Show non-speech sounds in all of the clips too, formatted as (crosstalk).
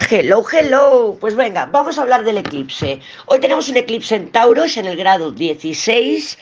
Hello, hello. Pues venga, vamos a hablar del eclipse. Hoy tenemos un eclipse en Tauros en el grado 16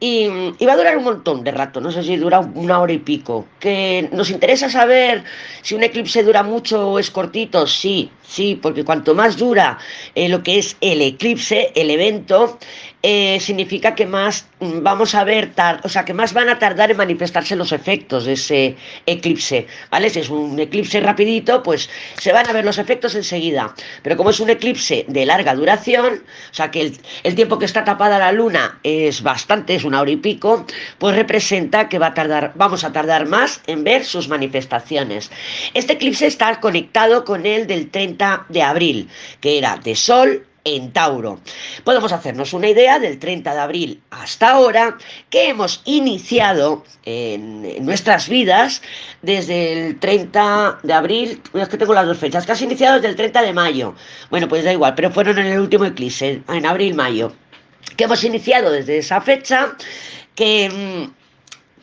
y, va a durar un montón de rato, no sé si dura una hora y pico. Que nos interesa saber si un eclipse dura mucho o es cortito, sí, sí, porque cuanto más dura eh, lo que es el eclipse, el evento, eh, significa que más mm, vamos a ver, o sea, que más van a tardar en manifestarse los efectos de ese eclipse, ¿vale? Si es un eclipse rapidito, pues se van a ver los efectos enseguida. Pero como es un eclipse de larga duración, o sea, que el, tiempo que está tapada la luna es bastante, es una hora y pico, pues representa que va a tardar, vamos a tardar más en ver sus manifestaciones. Este eclipse está conectado con el del 30 de abril, que era de Sol, en Tauro. Podemos hacernos una idea del 30 de abril hasta ahora que hemos iniciado en, nuestras vidas desde el 30 de abril, es que tengo las dos fechas, casi iniciado desde el 30 de mayo. Bueno, pues da igual, pero fueron en el último eclipse, en abril-mayo. Que hemos iniciado desde esa fecha, que mm,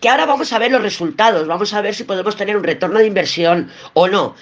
que ahora vamos a ver los resultados, vamos a ver si podemos tener un retorno de inversión o no.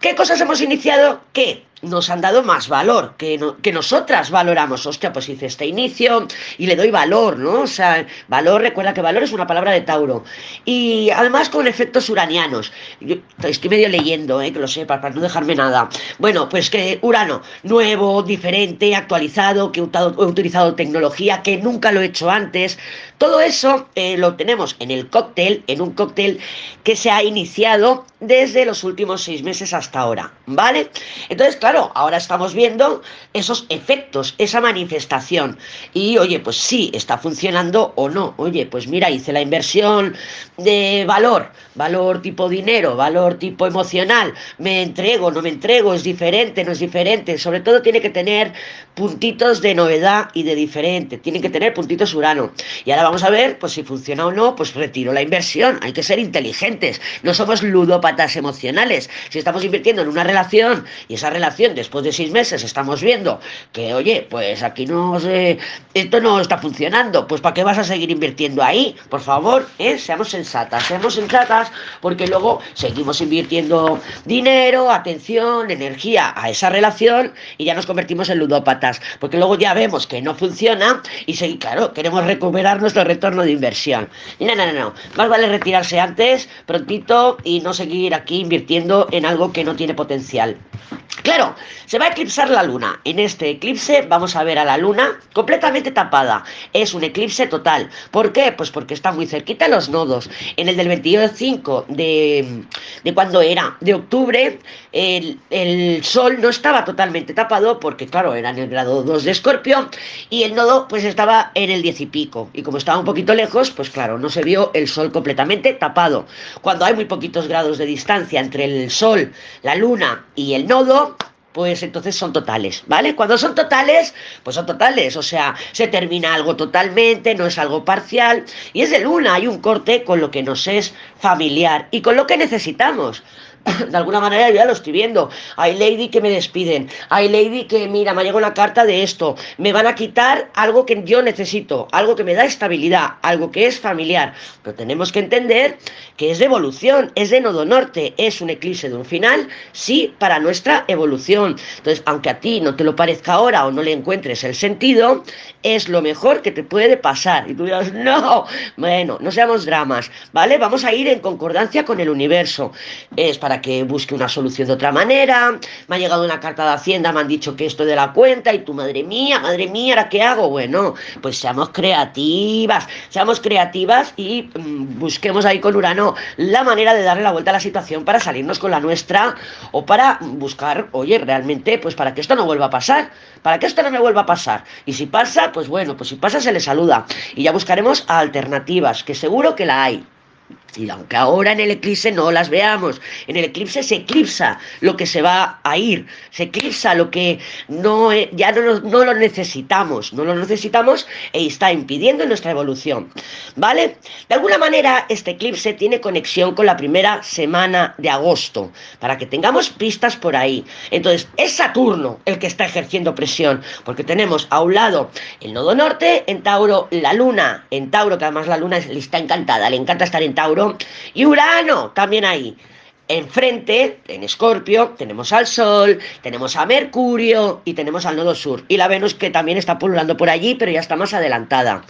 ¿Qué cosas hemos iniciado? ¿Qué? Nos han dado más valor, que, que nosotras valoramos. Hostia, pues hice este inicio y le doy valor, ¿no? O sea, valor, recuerda que valor es una palabra de Tauro. Y además con efectos uranianos. Yo estoy medio leyendo, ¿eh? que lo sepas, para no dejarme nada. Bueno, pues que Urano, nuevo, diferente, actualizado, que he utilizado tecnología, que nunca lo he hecho antes. Todo eso eh, lo tenemos en el cóctel, en un cóctel que se ha iniciado desde los últimos seis meses hasta ahora, ¿vale? Entonces, claro, ahora estamos viendo esos efectos, esa manifestación. Y oye, pues sí, está funcionando o no. Oye, pues mira, hice la inversión de valor, valor tipo dinero, valor tipo emocional. Me entrego, no me entrego, es diferente, no es diferente. Sobre todo tiene que tener puntitos de novedad y de diferente. Tiene que tener puntitos urano. Y ahora vamos a ver, pues si funciona o no, pues retiro la inversión. Hay que ser inteligentes. No somos ludópatas emocionales. Si estamos invirtiendo en una relación y esa relación después de seis meses estamos viendo que, oye, pues aquí no sé, esto no está funcionando, pues ¿para qué vas a seguir invirtiendo ahí? Por favor, ¿eh? seamos sensatas, seamos sensatas, porque luego seguimos invirtiendo dinero, atención, energía a esa relación y ya nos convertimos en ludópatas, porque luego ya vemos que no funciona y sí, claro, queremos recuperar nuestro retorno de inversión. No, no, no, no, más vale retirarse antes, prontito, y no seguir aquí invirtiendo en algo que no tiene potencial. Claro, se va a eclipsar la luna. En este eclipse vamos a ver a la luna completamente tapada. Es un eclipse total. ¿Por qué? Pues porque está muy cerquita los nodos. En el del 25 de, de cuando era, de octubre, el, el, sol no estaba totalmente tapado porque, claro, era en el grado 2 de escorpio y el nodo pues estaba en el 10 y pico. Y como estaba un poquito lejos, pues claro, no se vio el sol completamente tapado. Cuando hay muy poquitos grados de distancia entre el sol, la luna y el nodo, pues entonces son totales, ¿vale? Cuando son totales, pues son totales, o sea, se termina algo totalmente, no es algo parcial, y es de luna, hay un corte con lo que nos es familiar y con lo que necesitamos. (coughs) de alguna manera yo ya lo estoy viendo. Hay lady que me despiden, hay lady que, mira, me llegado una carta de esto, me van a quitar algo que yo necesito, algo que me da estabilidad, algo que es familiar. Pero tenemos que entender que es de evolución, es de nodo norte, es un eclipse de un final, sí, para nuestra evolución. Entonces, aunque a ti no te lo parezca ahora o no le encuentres el sentido, es lo mejor que te puede pasar. Y tú dirás, (laughs) no, bueno, no seamos dramas, ¿vale? Vamos a ir en concordancia con el universo. Es para que busque una solución de otra manera. Me ha llegado una carta de Hacienda, me han dicho que esto de la cuenta y tu madre mía, madre mía, ¿ahora qué hago? Bueno, pues seamos creativas, seamos creativas y mm, busquemos ahí con Urano la manera de darle la vuelta a la situación para salirnos con la nuestra o para buscar, oye, realmente, pues para que esto no vuelva a pasar, para que esto no me vuelva a pasar. Y si pasa, pues bueno, pues si pasa se le saluda y ya buscaremos alternativas, que seguro que la hay. Y aunque ahora en el eclipse no las veamos, en el eclipse se eclipsa lo que se va a ir, se eclipsa lo que no, eh, ya no, no lo necesitamos, no lo necesitamos e está impidiendo nuestra evolución. ¿Vale? De alguna manera este eclipse tiene conexión con la primera semana de agosto, para que tengamos pistas por ahí. Entonces, es Saturno el que está ejerciendo presión, porque tenemos a un lado el nodo norte, en Tauro la luna, en Tauro, que además la luna le está encantada, le encanta estar en Tauro, y Urano también ahí. Enfrente, en Escorpio, tenemos al Sol, tenemos a Mercurio y tenemos al nodo sur. Y la Venus que también está pululando por allí, pero ya está más adelantada.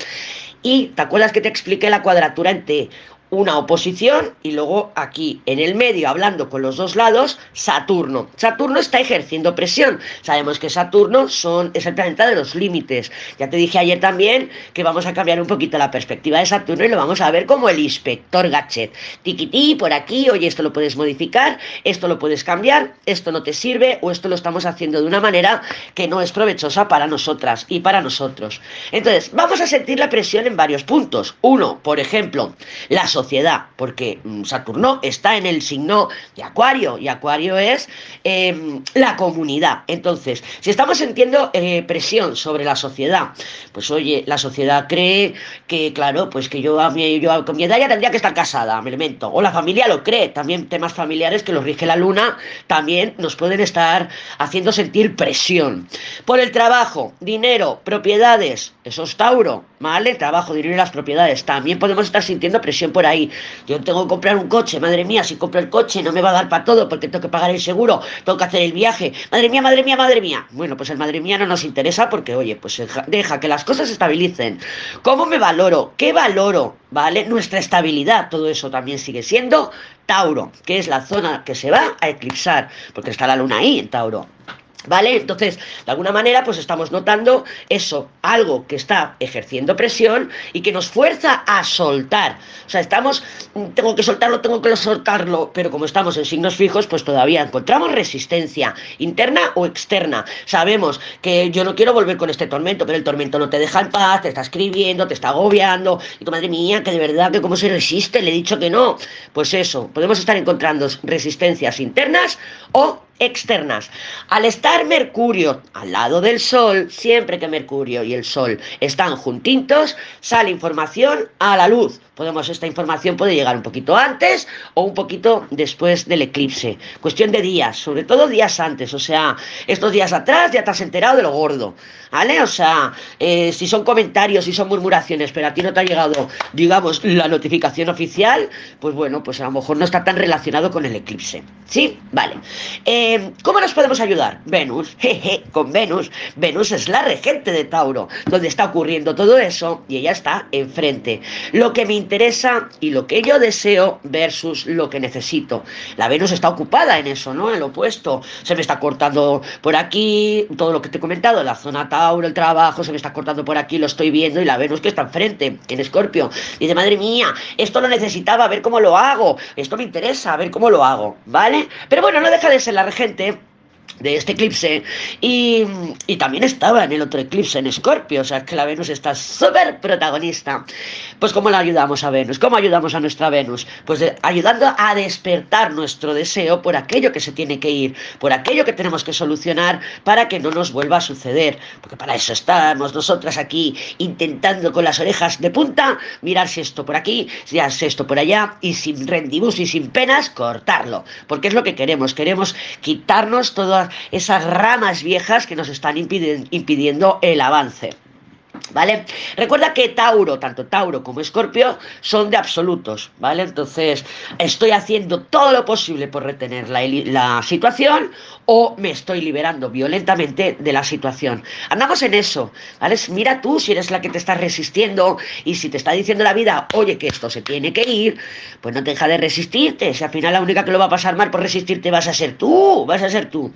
Y te acuerdas que te expliqué la cuadratura en T una oposición y luego aquí en el medio, hablando con los dos lados, Saturno. Saturno está ejerciendo presión. Sabemos que Saturno son, es el planeta de los límites. Ya te dije ayer también que vamos a cambiar un poquito la perspectiva de Saturno y lo vamos a ver como el inspector Gadget. Tiquití, por aquí, oye, esto lo puedes modificar, esto lo puedes cambiar, esto no te sirve o esto lo estamos haciendo de una manera que no es provechosa para nosotras y para nosotros. Entonces, vamos a sentir la presión en varios puntos. Uno, por ejemplo, las sociedad, porque mm, Saturno está en el signo de Acuario y Acuario es em, la comunidad. Entonces, si estamos sintiendo eh, presión sobre la sociedad, pues oye, la sociedad cree que, claro, pues que yo, a mi, yo con mi edad ya tendría que estar casada, me elemento, o la familia lo cree, también temas familiares que los rige la luna, también nos pueden estar haciendo sentir presión. Por el trabajo, dinero, propiedades, eso es Tauro, ¿vale? Trabajo, dinero y las propiedades, también podemos estar sintiendo presión por ahí. Yo tengo que comprar un coche, madre mía, si compro el coche no me va a dar para todo porque tengo que pagar el seguro, tengo que hacer el viaje. Madre mía, madre mía, madre mía. Bueno, pues el madre mía no nos interesa porque, oye, pues deja que las cosas se estabilicen. ¿Cómo me valoro? ¿Qué valoro? ¿Vale? Nuestra estabilidad, todo eso también sigue siendo Tauro, que es la zona que se va a eclipsar, porque está la luna ahí en Tauro. ¿Vale? Entonces, de alguna manera, pues estamos notando eso, algo que está ejerciendo presión y que nos fuerza a soltar. O sea, estamos, tengo que soltarlo, tengo que soltarlo, pero como estamos en signos fijos, pues todavía encontramos resistencia interna o externa. Sabemos que yo no quiero volver con este tormento, pero el tormento no te deja en paz, te está escribiendo, te está agobiando, y tu madre mía, que de verdad, que cómo se resiste, le he dicho que no. Pues eso, podemos estar encontrando resistencias internas o externas. Al estar Mercurio al lado del Sol, siempre que Mercurio y el Sol están juntitos, sale información a la luz. Podemos, esta información puede llegar un poquito antes o un poquito después del eclipse. Cuestión de días, sobre todo días antes. O sea, estos días atrás ya te has enterado de lo gordo. ¿Vale? O sea, eh, si son comentarios, si son murmuraciones, pero a ti no te ha llegado, digamos, la notificación oficial, pues bueno, pues a lo mejor no está tan relacionado con el eclipse. ¿Sí? Vale. Eh, ¿Cómo nos podemos ayudar? Venus, (laughs) jeje, con Venus. Venus es la regente de Tauro, donde está ocurriendo todo eso y ella está enfrente. Lo que me interesa y lo que yo deseo versus lo que necesito. La Venus está ocupada en eso, ¿no? En lo opuesto. Se me está cortando por aquí, todo lo que te he comentado, la zona Tauro, el trabajo, se me está cortando por aquí, lo estoy viendo, y la Venus que está enfrente, en Escorpio. Dice, madre mía, esto lo necesitaba, a ver cómo lo hago. Esto me interesa, a ver cómo lo hago, ¿vale? Pero bueno, no deja de ser la regente gente de este eclipse y, también estaba en el otro eclipse en Escorpio, o sea que la Venus está súper protagonista. Pues ¿cómo la ayudamos a Venus? ¿Cómo ayudamos a nuestra Venus? Pues ayudando a despertar nuestro deseo por aquello que se tiene que ir, por aquello que tenemos que solucionar para que no nos vuelva a suceder, porque para eso estamos nosotras aquí intentando con las orejas de punta mirar si esto por aquí, si esto por allá y sin rendibus y sin penas cortarlo, porque es lo que queremos, queremos quitarnos todo esas ramas viejas que nos están impidiendo el avance. ¿Vale? Recuerda que Tauro, tanto Tauro como Escorpio, son de absolutos, ¿vale? Entonces, estoy haciendo todo lo posible por retener la, la, situación o me estoy liberando violentamente de la situación. Andamos en eso, ¿vale? Mira tú si eres la que te está resistiendo y si te está diciendo la vida, oye, que esto se tiene que ir, pues no te deja de resistirte. Si al final la única que lo va a pasar mal por resistirte vas a ser tú, vas a ser tú.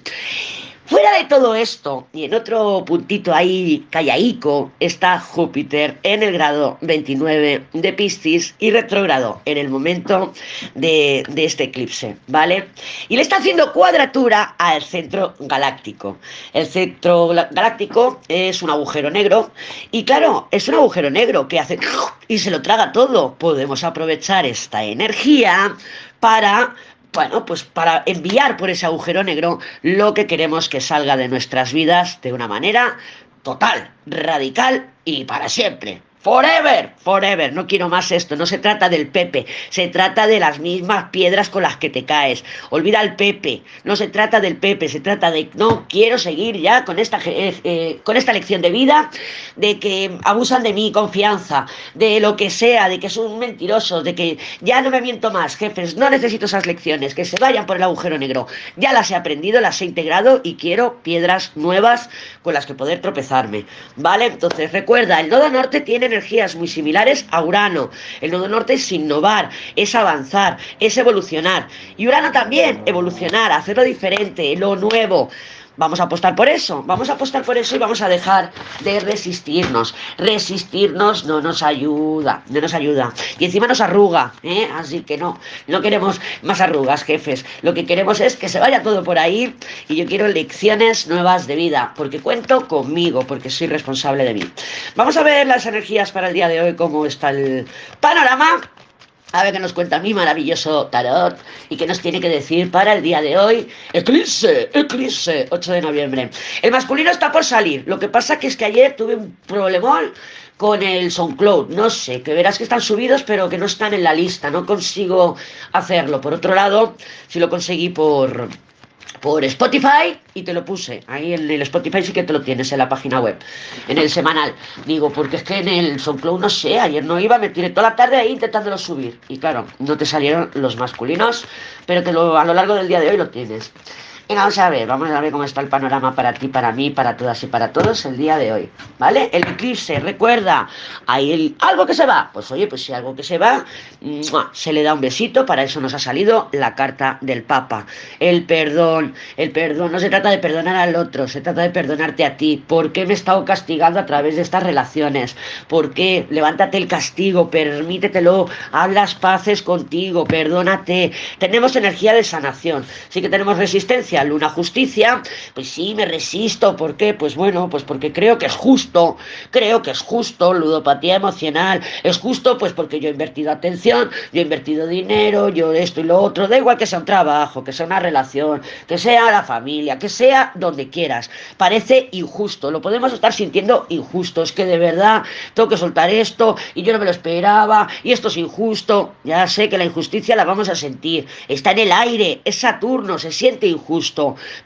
Fuera de todo esto, y en otro puntito ahí callaico, está Júpiter en el grado 29 de Piscis y retrógrado en el momento de, de este eclipse, ¿vale? Y le está haciendo cuadratura al centro galáctico. El centro galáctico es un agujero negro y claro, es un agujero negro que hace y se lo traga todo. Podemos aprovechar esta energía para bueno, pues para enviar por ese agujero negro lo que queremos que salga de nuestras vidas de una manera total, radical y para siempre. Forever, forever, no quiero más esto, no se trata del Pepe, se trata de las mismas piedras con las que te caes. Olvida el Pepe, no se trata del Pepe, se trata de no quiero seguir ya con esta, eh, eh, con esta lección de vida, de que abusan de mi confianza, de lo que sea, de que son mentirosos, de que ya no me miento más, jefes, no necesito esas lecciones, que se vayan por el agujero negro. Ya las he aprendido, las he integrado y quiero piedras nuevas con las que poder tropezarme. ¿Vale? Entonces recuerda, el nodo norte tiene energías muy similares a Urano. El nodo norte es innovar, es avanzar, es evolucionar. Y Urano también, evolucionar, hacerlo diferente, lo nuevo. Vamos a apostar por eso, vamos a apostar por eso y vamos a dejar de resistirnos. Resistirnos no nos ayuda, no nos ayuda. Y encima nos arruga, ¿eh? Así que no, no queremos más arrugas, jefes. Lo que queremos es que se vaya todo por ahí y yo quiero lecciones nuevas de vida, porque cuento conmigo, porque soy responsable de mí. Vamos a ver las energías para el día de hoy, cómo está el panorama a ver qué nos cuenta mi maravilloso tarot y qué nos tiene que decir para el día de hoy. Eclipse, eclipse, 8 de noviembre. El masculino está por salir. Lo que pasa es que ayer tuve un problemón con el SoundCloud. No sé, que verás que están subidos, pero que no están en la lista. No consigo hacerlo. Por otro lado, si lo conseguí por por Spotify y te lo puse. Ahí en el Spotify sí que te lo tienes en la página web, en el semanal. Digo, porque es que en el SoundCloud no sé, ayer no iba, me tiré toda la tarde ahí intentándolo subir. Y claro, no te salieron los masculinos, pero que lo, a lo largo del día de hoy lo tienes. Venga, vamos a ver, vamos a ver cómo está el panorama para ti, para mí, para todas y para todos el día de hoy. ¿Vale? El eclipse, recuerda, hay el, algo que se va. Pues oye, pues si algo que se va, se le da un besito, para eso nos ha salido la carta del Papa. El perdón, el perdón, no se trata de perdonar al otro, se trata de perdonarte a ti. ¿Por qué me he estado castigando a través de estas relaciones? ¿Por qué? Levántate el castigo, permítetelo, haz las paces contigo, perdónate. Tenemos energía de sanación, sí que tenemos resistencia luna justicia, pues sí, me resisto. ¿Por qué? Pues bueno, pues porque creo que es justo, creo que es justo, ludopatía emocional, es justo pues porque yo he invertido atención, yo he invertido dinero, yo esto y lo otro, da igual que sea un trabajo, que sea una relación, que sea la familia, que sea donde quieras. Parece injusto, lo podemos estar sintiendo injusto, es que de verdad tengo que soltar esto y yo no me lo esperaba y esto es injusto. Ya sé que la injusticia la vamos a sentir, está en el aire, es Saturno, se siente injusto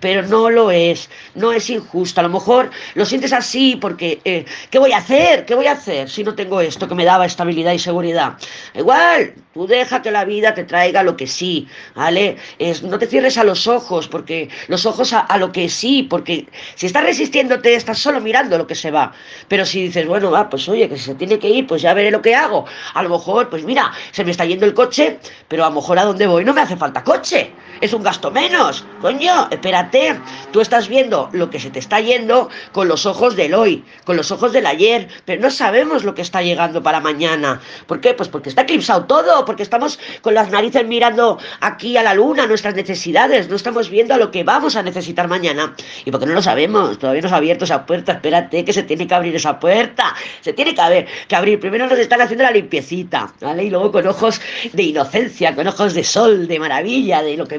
pero no lo es, no es injusto. A lo mejor lo sientes así porque, eh, ¿qué voy a hacer? ¿Qué voy a hacer si no tengo esto que me daba estabilidad y seguridad? Igual, tú deja que la vida te traiga lo que sí, ¿vale? Es, no te cierres a los ojos, porque los ojos a, lo que sí, porque si estás resistiéndote, estás solo mirando lo que se va. Pero si dices, bueno, va, pues oye, que se tiene que ir, pues ya veré lo que hago. A lo mejor, pues mira, se me está yendo el coche, pero a lo mejor a dónde voy no me hace falta coche. Es un gasto menos. Coño, espérate, tú estás viendo lo que se te está yendo con los ojos del hoy, con los ojos del ayer, pero no sabemos lo que está llegando para mañana. ¿Por qué? Pues porque está eclipsado todo, porque estamos con las narices mirando aquí a la luna, nuestras necesidades, no estamos viendo a lo que vamos a necesitar mañana. Y porque no lo sabemos, todavía no se ha abierto esa puerta, espérate que se tiene que abrir esa puerta, se tiene que, haber, que abrir. Primero nos están haciendo la limpiecita, ¿vale? Y luego con ojos de inocencia, con ojos de sol, de maravilla, de lo que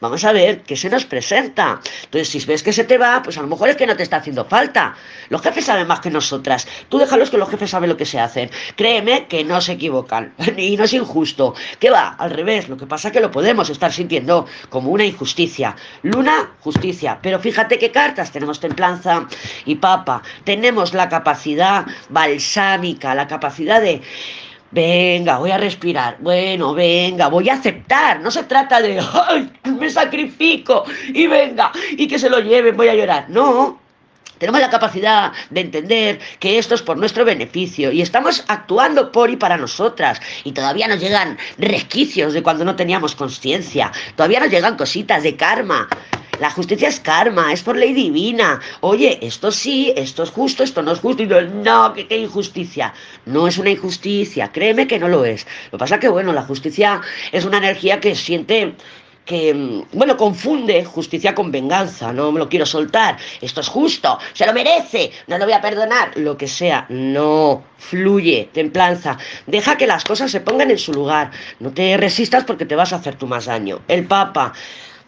vamos a ver que se nos presenta. Entonces, si ves que se te va, pues a lo mejor es que no te está haciendo falta. Los jefes saben más que nosotras. Tú déjalos que los jefes saben lo que se hacen. Créeme que no se equivocan. (laughs) y no es injusto. ¿Qué va? Al revés. Lo que pasa es que lo podemos estar sintiendo como una injusticia. Luna, justicia. Pero fíjate qué cartas. Tenemos templanza y papa. Tenemos la capacidad balsámica, la capacidad de Venga, voy a respirar. Bueno, venga, voy a aceptar. No se trata de, ay, me sacrifico y venga, y que se lo lleven, voy a llorar. No, tenemos la capacidad de entender que esto es por nuestro beneficio y estamos actuando por y para nosotras. Y todavía nos llegan resquicios de cuando no teníamos conciencia. Todavía nos llegan cositas de karma. La justicia es karma, es por ley divina. Oye, esto sí, esto es justo, esto no es justo. Y no, no qué, qué injusticia. No es una injusticia, créeme que no lo es. Lo que pasa que, bueno, la justicia es una energía que siente que, mm, bueno, confunde justicia con venganza, no me lo quiero soltar, esto es justo, se lo merece, no lo voy a perdonar, lo que sea, no, fluye, templanza, deja que las cosas se pongan en su lugar, no te resistas porque te vas a hacer tú más daño. El Papa,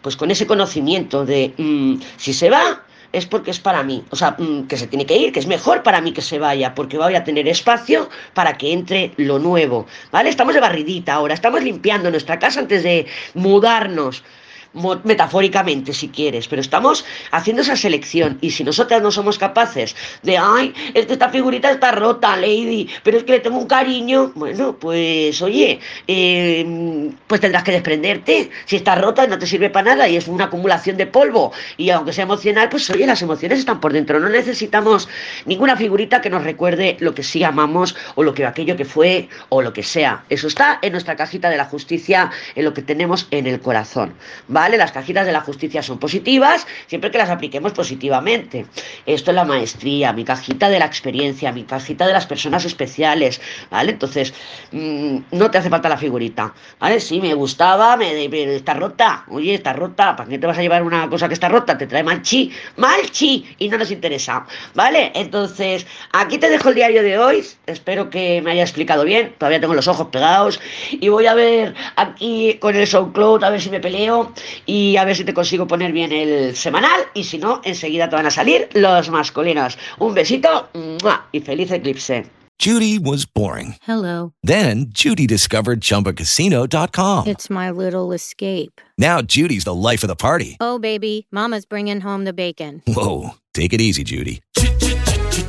pues con ese conocimiento de, mmm, si se va, es porque es para mí. O sea, mm, que se tiene que ir, que es mejor para mí que se vaya, porque voy a tener espacio para que entre lo nuevo. ¿Vale? Estamos de barridita ahora, estamos limpiando nuestra casa antes de mudarnos metafóricamente si quieres, pero estamos haciendo esa selección y si nosotras no somos capaces de, ay, es que esta figurita está rota, Lady, pero es que le tengo un cariño, bueno, pues oye, eh, pues tendrás que desprenderte, si está rota no te sirve para nada y es una acumulación de polvo. Y aunque sea emocional, pues oye, las emociones están por dentro, no necesitamos ninguna figurita que nos recuerde lo que sí amamos o lo que aquello que fue o lo que sea, eso está en nuestra cajita de la justicia, en lo que tenemos en el corazón, ¿vale? Las cajitas de la justicia son positivas siempre que las apliquemos positivamente. Esto es la maestría, mi cajita de la experiencia, mi cajita de las personas especiales, ¿vale? Entonces, mmm, no te hace falta la figurita, ¿vale? Sí, me gustaba, me, me, está rota, oye, está rota, ¿para qué te vas a llevar una cosa que está rota? Te trae mal chi, mal chi, y no nos interesa, ¿vale? Entonces, aquí te dejo el diario de hoy, espero que me haya explicado bien, todavía tengo los ojos pegados, y voy a ver aquí con el SoundCloud a ver si me peleo, y a ver si te consigo poner bien el semanal y si no, enseguida te van a salir los masculinos. Un besito y feliz eclipse. Judy was boring. Hello. Then Judy discovered chumbacasino.com. It's my little escape. Now Judy's the life of the party. Oh, baby, Mama's bringing home the bacon. Whoa. Take it easy, Judy.